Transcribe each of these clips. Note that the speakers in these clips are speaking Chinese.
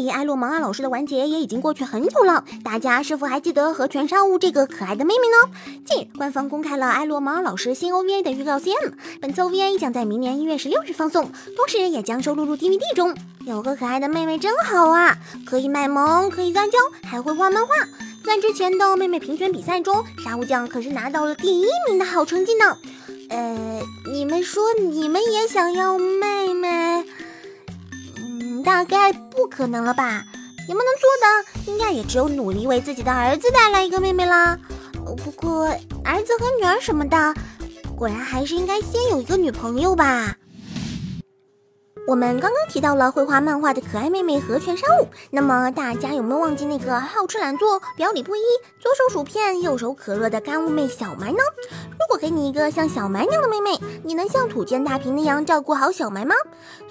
离艾洛芒阿老师的完结也已经过去很久了，大家是否还记得和泉沙雾这个可爱的妹妹呢？近日，官方公开了艾洛芒尔老师新 OVA 的预告 CM，本次 OVA 将在明年一月十六日放送，同时也将收录入 DVD 中。有个可爱的妹妹真好啊，可以卖萌，可以撒娇，还会画漫画。在之前的妹妹评选比赛中，沙悟酱可是拿到了第一名的好成绩呢。呃，你们说你们也想要妹？大概不可能了吧？你们能做的，应该也只有努力为自己的儿子带来一个妹妹啦。不过儿子和女儿什么的，果然还是应该先有一个女朋友吧。我们刚刚提到了绘画漫画的可爱妹妹和泉山舞，那么大家有没有忘记那个好吃懒做、表里不一、左手薯片、右手可乐的干物妹小埋呢？如果给你一个像小埋那样的妹妹，你能像土建大平那样照顾好小埋吗？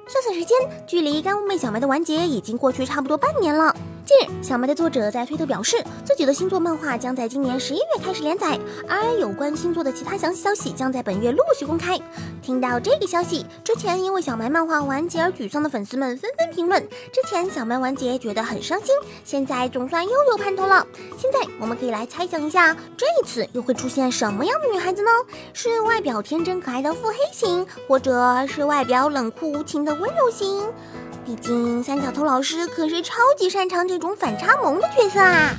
算算时间，距离干物妹小埋的完结已经过去差不多半年了。近日，小麦的作者在推特表示，自己的星座漫画将在今年十一月开始连载，而有关星座的其他详细消息将在本月陆续公开。听到这个消息，之前因为小麦漫画完结而沮丧的粉丝们纷纷评论：之前小麦完结觉得很伤心，现在总算又有盼头了。现在我们可以来猜想一下，这一次又会出现什么样的女孩子呢？是外表天真可爱的腹黑型，或者是外表冷酷无情的温柔型？毕竟三角头老师可是超级擅长这种反差萌的角色啊！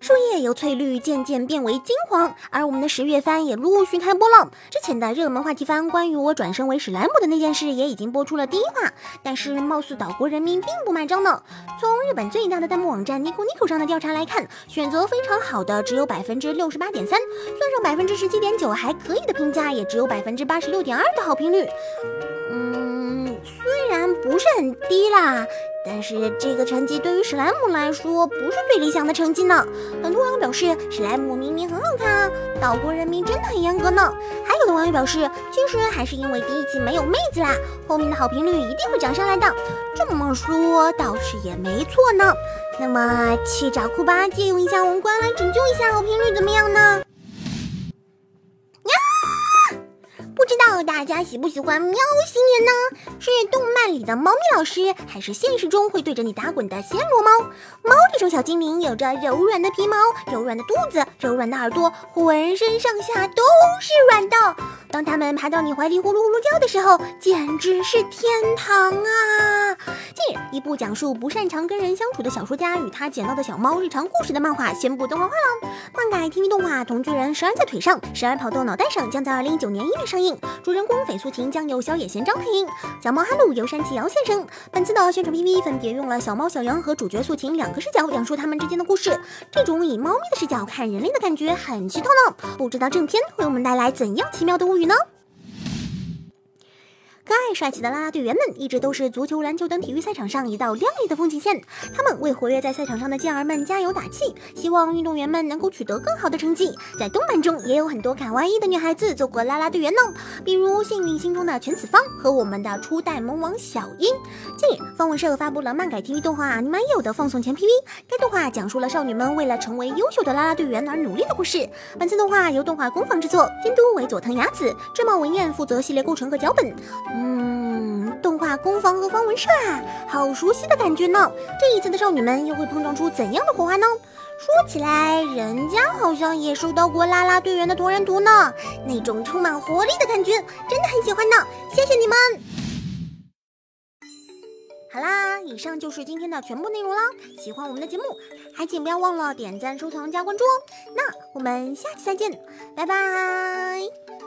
树叶由翠绿渐渐变为金黄，而我们的十月番也陆续开播了。之前的热门话题番关于我转生为史莱姆的那件事也已经播出了第一话，但是貌似岛国人民并不买账呢。从日本最大的弹幕网站 Nico Nico 上的调查来看，选择非常好的只有百分之六十八点三，算上百分之十七点九还可以的评价，也只有百分之八十六点二的好评率。嗯虽然不是很低啦，但是这个成绩对于史莱姆来说不是最理想的成绩呢。很多网友表示，史莱姆明明很好看啊，岛国人民真的很严格呢。还有的网友表示，其实还是因为第一季没有妹子啦，后面的好评率一定会涨上来的。这么说倒是也没错呢。那么去找库巴借用一下王冠来拯救一下好评率，怎么样呢？知道大家喜不喜欢喵星人呢？是动漫里的猫咪老师，还是现实中会对着你打滚的暹罗猫？猫这种小精灵有着柔软的皮毛、柔软的肚子、柔软的耳朵，浑身上下都是软的。当它们爬到你怀里呼噜呼噜叫的时候，简直是天堂啊！一部讲述不擅长跟人相处的小说家与他捡到的小猫日常故事的漫画宣布动画化了。漫改 TV 动画《同居人时而在腿上，时而跑到脑袋上》将在二零一九年一月上映。主人公绯素琴将由小野贤章配音，小猫哈鲁由山崎遥先生。本次的宣传 PV 分别用了小猫小羊和主角素琴两个视角讲述他们之间的故事。这种以猫咪的视角看人类的感觉很奇特呢。不知道正片会为我们带来怎样奇妙的物语呢？可爱帅气的啦啦队员们一直都是足球、篮球等体育赛场上一道亮丽的风景线。他们为活跃在赛场上的健儿们加油打气，希望运动员们能够取得更好的成绩。在动漫中也有很多卡哇伊的女孩子做过啦啦队员呢，比如幸运星中的全子方和我们的初代萌王小樱。近日，方文社发布了漫改 TV 动画《你满有》的放送前 PV，该动画讲述了少女们为了成为优秀的啦啦队员而努力的故事。本次动画由动画工坊制作，监督为佐藤雅子，志茂文彦负责系列构成和脚本。嗯，动画工坊和方文社啊，好熟悉的感觉呢。这一次的少女们又会碰撞出怎样的火花呢？说起来，人家好像也收到过啦啦队员的同人图呢，那种充满活力的感觉，真的很喜欢呢。谢谢你们。好啦，以上就是今天的全部内容啦。喜欢我们的节目，还请不要忘了点赞、收藏、加关注哦。那我们下期再见，拜拜。